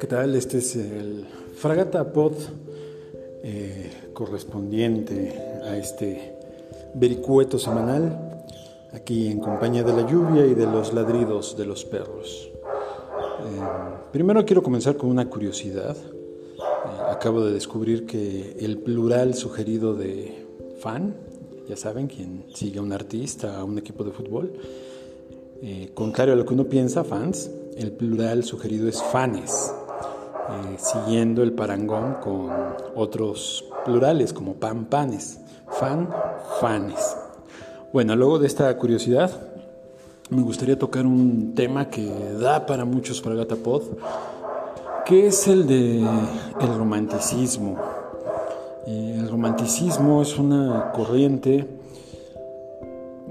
¿Qué tal? Este es el Fragata Pod eh, correspondiente a este vericueto semanal, aquí en compañía de la lluvia y de los ladridos de los perros. Eh, primero quiero comenzar con una curiosidad. Eh, acabo de descubrir que el plural sugerido de fan, ya saben, quien sigue a un artista, a un equipo de fútbol, contrario a lo que uno piensa, fans, el plural sugerido es fanes. Eh, siguiendo el parangón con otros plurales como pan, panes, fan, fanes. Bueno, luego de esta curiosidad, me gustaría tocar un tema que da para muchos para Gatapod, que es el de el romanticismo. Eh, el romanticismo es una corriente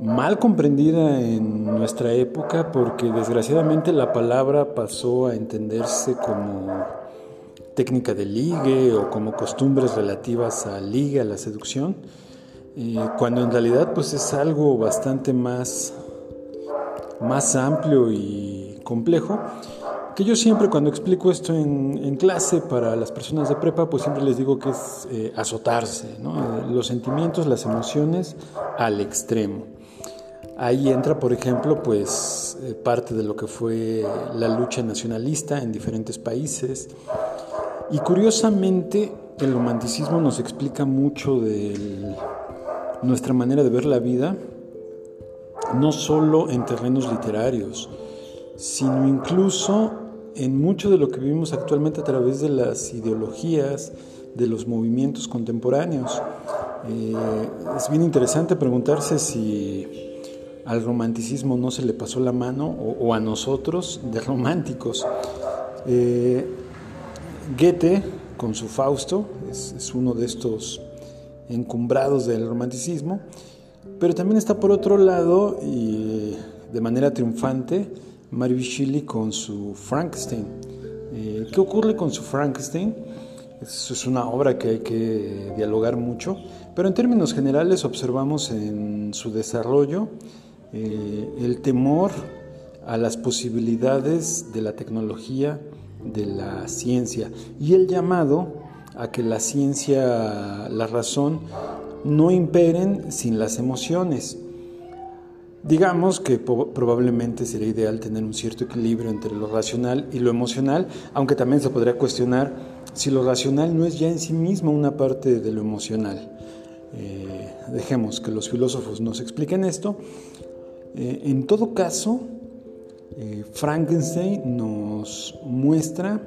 mal comprendida en nuestra época porque desgraciadamente la palabra pasó a entenderse como técnica de ligue o como costumbres relativas al ligue, a la seducción, eh, cuando en realidad pues es algo bastante más, más amplio y complejo, que yo siempre cuando explico esto en, clase para las personas de prepa, pues siempre les digo que es eh, azotarse, los sentimientos, las emociones al extremo. Ahí entra, por ejemplo, pues eh, parte de lo que fue la lucha nacionalista en diferentes países, y curiosamente, el romanticismo nos explica mucho de nuestra manera de ver la vida, no solo en terrenos literarios, sino incluso en mucho de lo que vivimos actualmente a través de las ideologías, de los movimientos contemporáneos. Eh, es bien interesante preguntarse si al romanticismo no se le pasó la mano o, a nosotros de románticos. Eh, Goethe, con su Fausto, es, uno de estos encumbrados del romanticismo, pero también está por otro lado, y de manera triunfante, Mary Shelley con su Frankenstein. Eh, ¿Qué ocurre con su Frankenstein? Es, una obra que hay que dialogar mucho, pero en términos generales observamos en su desarrollo eh, el temor a las posibilidades de la tecnología, de la ciencia y el llamado a que la ciencia, la razón, no imperen sin las emociones. Digamos que probablemente sería ideal tener un cierto equilibrio entre lo racional y lo emocional, aunque también se podría cuestionar si lo racional no es ya en sí mismo una parte de lo emocional. Eh, dejemos que los filósofos nos expliquen esto. Eh, en todo caso, eh, Frankenstein nos muestra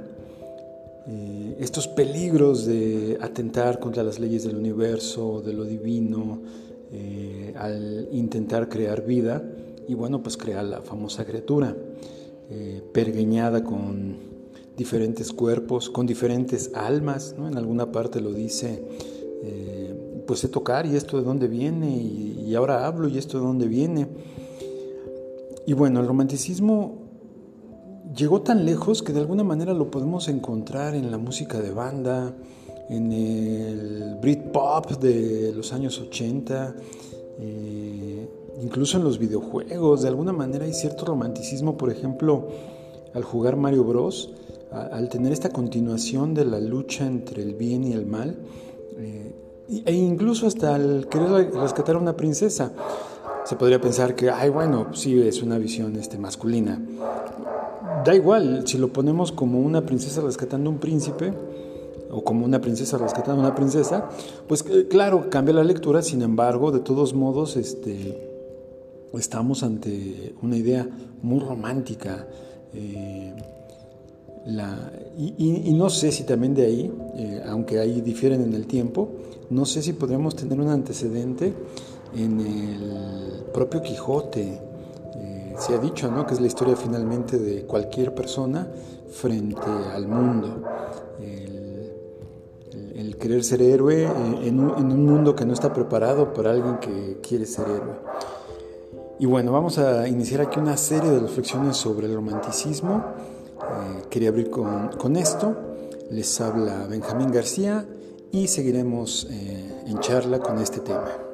eh, estos peligros de atentar contra las leyes del universo, de lo divino, eh, al intentar crear vida y bueno, pues crear la famosa criatura, pergueñada con diferentes cuerpos, con diferentes almas, ¿no? en alguna parte lo dice, pues sé tocar y esto de dónde viene y ahora hablo y esto de dónde viene. Y bueno, el romanticismo llegó tan lejos que de alguna manera lo podemos encontrar en la música de banda, en el Britpop de los años 80, eh, incluso en los videojuegos. De alguna manera hay cierto romanticismo, por ejemplo, al jugar Mario Bros, al tener esta continuación de la lucha entre el bien y el mal, eh, e incluso hasta al querer rescatar a una princesa se podría pensar que, ay, bueno, sí es una visión este, masculina. Da igual, si lo ponemos como una princesa rescatando un príncipe, o como una princesa rescatando a una princesa, pues eh, claro, cambia la lectura, sin embargo, de todos modos, este, estamos ante una idea muy romántica. Eh, y, no sé si también de ahí, eh, aunque ahí difieren en el tiempo, no sé si podríamos tener un antecedente en el propio Quijote. Eh, se ha dicho ¿no? que es la historia finalmente de cualquier persona frente al mundo. El, querer ser héroe eh, en un, mundo que no está preparado para alguien que quiere ser héroe. Y bueno, vamos a iniciar aquí una serie de reflexiones sobre el romanticismo. Eh, quería abrir con, con, esto. Les habla Benjamín García y seguiremos en charla con este tema.